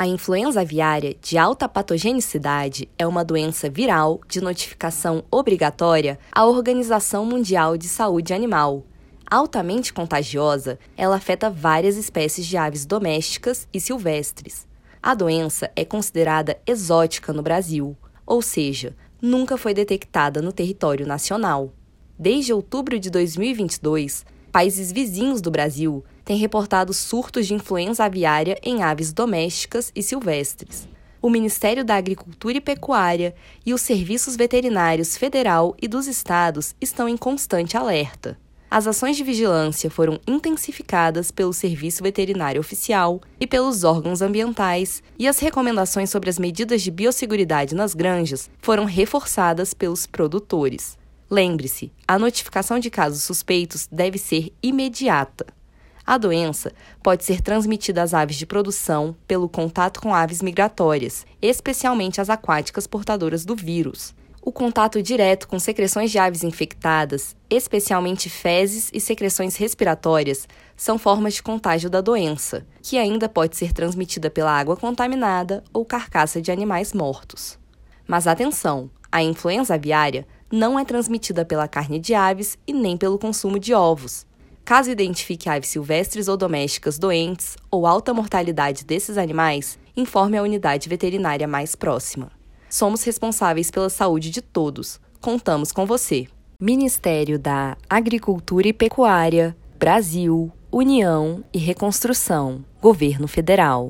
A influenza aviária de alta patogenicidade é uma doença viral de notificação obrigatória à Organização Mundial de Saúde Animal. Altamente contagiosa, ela afeta várias espécies de aves domésticas e silvestres. A doença é considerada exótica no Brasil, ou seja, nunca foi detectada no território nacional. Desde outubro de 2022, países vizinhos do Brasil têm reportado surtos de influenza aviária em aves domésticas e silvestres. O Ministério da Agricultura e Pecuária e os serviços veterinários federal e dos estados estão em constante alerta. As ações de vigilância foram intensificadas pelo Serviço Veterinário Oficial e pelos órgãos ambientais, e as recomendações sobre as medidas de biosseguridade nas granjas foram reforçadas pelos produtores. Lembre-se, a notificação de casos suspeitos deve ser imediata. A doença pode ser transmitida às aves de produção pelo contato com aves migratórias, especialmente as aquáticas portadoras do vírus. O contato direto com secreções de aves infectadas, especialmente fezes e secreções respiratórias, são formas de contágio da doença, que ainda pode ser transmitida pela água contaminada ou carcaça de animais mortos. Mas atenção! A influenza aviária não é transmitida pela carne de aves e nem pelo consumo de ovos. Caso identifique aves silvestres ou domésticas doentes ou alta mortalidade desses animais, informe a unidade veterinária mais próxima. Somos responsáveis pela saúde de todos. Contamos com você. Ministério da Agricultura e Pecuária, Brasil, União e Reconstrução, Governo Federal.